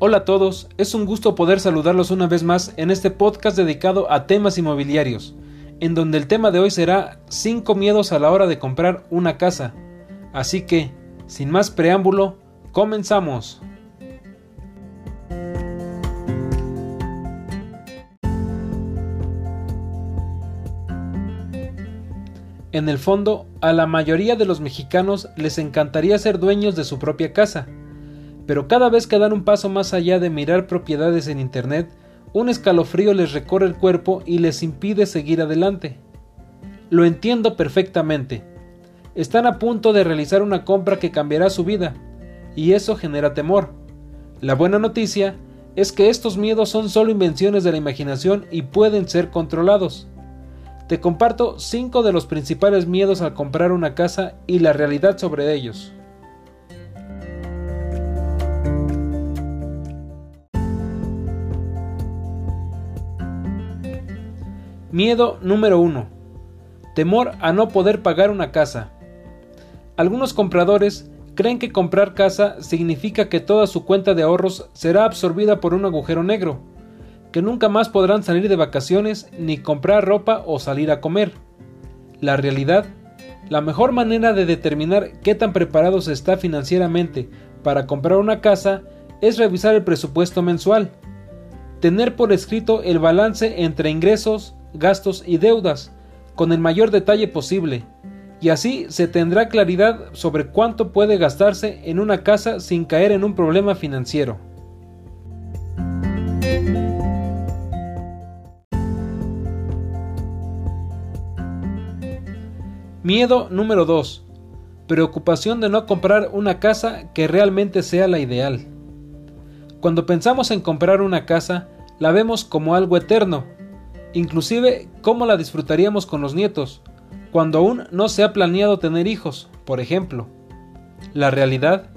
Hola a todos, es un gusto poder saludarlos una vez más en este podcast dedicado a temas inmobiliarios, en donde el tema de hoy será 5 miedos a la hora de comprar una casa. Así que, sin más preámbulo, comenzamos. En el fondo, a la mayoría de los mexicanos les encantaría ser dueños de su propia casa, pero cada vez que dan un paso más allá de mirar propiedades en Internet, un escalofrío les recorre el cuerpo y les impide seguir adelante. Lo entiendo perfectamente. Están a punto de realizar una compra que cambiará su vida, y eso genera temor. La buena noticia es que estos miedos son solo invenciones de la imaginación y pueden ser controlados. Te comparto 5 de los principales miedos al comprar una casa y la realidad sobre ellos. Miedo número 1. Temor a no poder pagar una casa. Algunos compradores creen que comprar casa significa que toda su cuenta de ahorros será absorbida por un agujero negro, que nunca más podrán salir de vacaciones ni comprar ropa o salir a comer. La realidad, la mejor manera de determinar qué tan preparado se está financieramente para comprar una casa es revisar el presupuesto mensual, tener por escrito el balance entre ingresos, gastos y deudas con el mayor detalle posible, y así se tendrá claridad sobre cuánto puede gastarse en una casa sin caer en un problema financiero. Miedo número 2. Preocupación de no comprar una casa que realmente sea la ideal. Cuando pensamos en comprar una casa, la vemos como algo eterno, inclusive cómo la disfrutaríamos con los nietos, cuando aún no se ha planeado tener hijos, por ejemplo. La realidad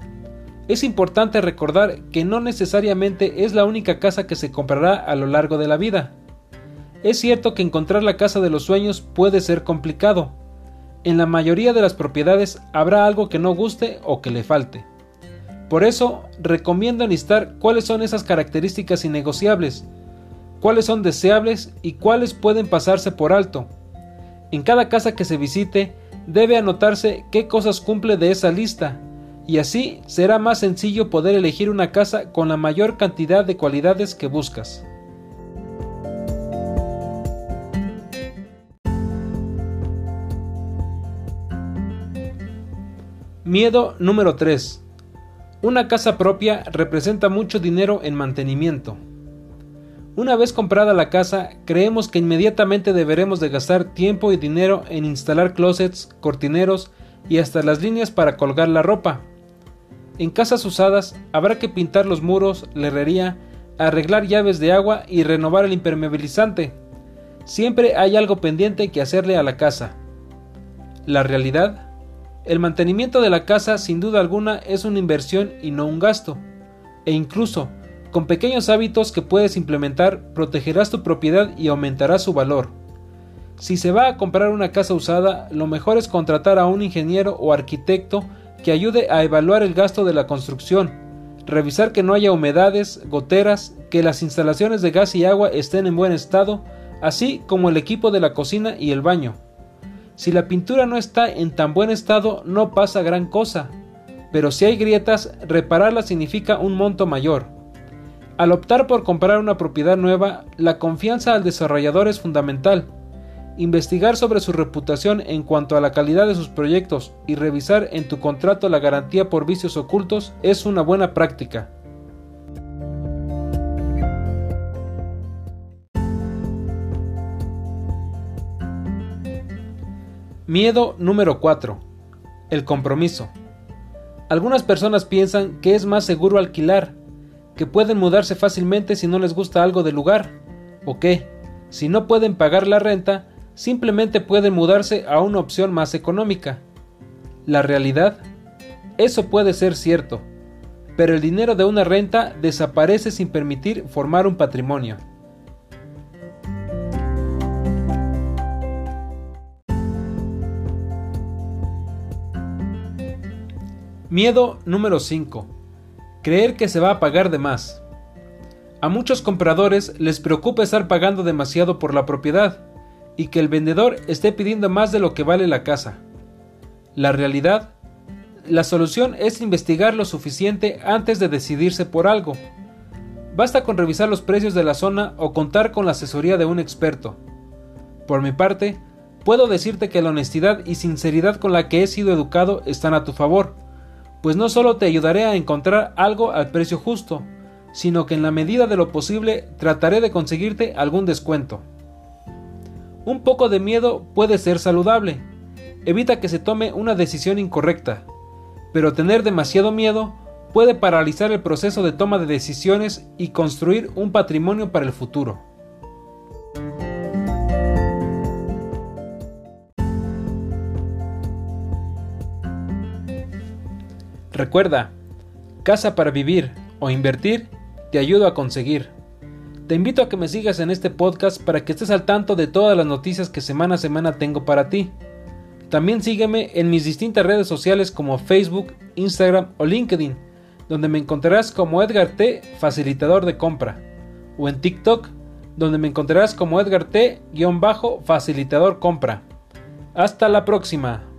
es importante recordar que no necesariamente es la única casa que se comprará a lo largo de la vida. Es cierto que encontrar la casa de los sueños puede ser complicado. En la mayoría de las propiedades habrá algo que no guste o que le falte. Por eso, recomiendo enlistar cuáles son esas características innegociables cuáles son deseables y cuáles pueden pasarse por alto. En cada casa que se visite debe anotarse qué cosas cumple de esa lista, y así será más sencillo poder elegir una casa con la mayor cantidad de cualidades que buscas. Miedo número 3. Una casa propia representa mucho dinero en mantenimiento. Una vez comprada la casa, creemos que inmediatamente deberemos de gastar tiempo y dinero en instalar closets, cortineros y hasta las líneas para colgar la ropa. En casas usadas habrá que pintar los muros, la herrería, arreglar llaves de agua y renovar el impermeabilizante. Siempre hay algo pendiente que hacerle a la casa. La realidad, el mantenimiento de la casa sin duda alguna es una inversión y no un gasto. E incluso, con pequeños hábitos que puedes implementar, protegerás tu propiedad y aumentarás su valor. Si se va a comprar una casa usada, lo mejor es contratar a un ingeniero o arquitecto que ayude a evaluar el gasto de la construcción, revisar que no haya humedades, goteras, que las instalaciones de gas y agua estén en buen estado, así como el equipo de la cocina y el baño. Si la pintura no está en tan buen estado, no pasa gran cosa, pero si hay grietas, repararlas significa un monto mayor. Al optar por comprar una propiedad nueva, la confianza al desarrollador es fundamental. Investigar sobre su reputación en cuanto a la calidad de sus proyectos y revisar en tu contrato la garantía por vicios ocultos es una buena práctica. Miedo número 4. El compromiso. Algunas personas piensan que es más seguro alquilar que pueden mudarse fácilmente si no les gusta algo del lugar, o que, si no pueden pagar la renta, simplemente pueden mudarse a una opción más económica. La realidad, eso puede ser cierto, pero el dinero de una renta desaparece sin permitir formar un patrimonio. Miedo número 5 Creer que se va a pagar de más. A muchos compradores les preocupa estar pagando demasiado por la propiedad y que el vendedor esté pidiendo más de lo que vale la casa. La realidad, la solución es investigar lo suficiente antes de decidirse por algo. Basta con revisar los precios de la zona o contar con la asesoría de un experto. Por mi parte, puedo decirte que la honestidad y sinceridad con la que he sido educado están a tu favor, pues no solo te ayudaré a encontrar algo al precio justo, sino que en la medida de lo posible trataré de conseguirte algún descuento. Un poco de miedo puede ser saludable, evita que se tome una decisión incorrecta, pero tener demasiado miedo puede paralizar el proceso de toma de decisiones y construir un patrimonio para el futuro. Recuerda, casa para vivir o invertir te ayudo a conseguir. Te invito a que me sigas en este podcast para que estés al tanto de todas las noticias que semana a semana tengo para ti. También sígueme en mis distintas redes sociales como Facebook, Instagram o LinkedIn, donde me encontrarás como Edgar T, facilitador de compra, o en TikTok, donde me encontrarás como Edgar T, facilitador compra. Hasta la próxima.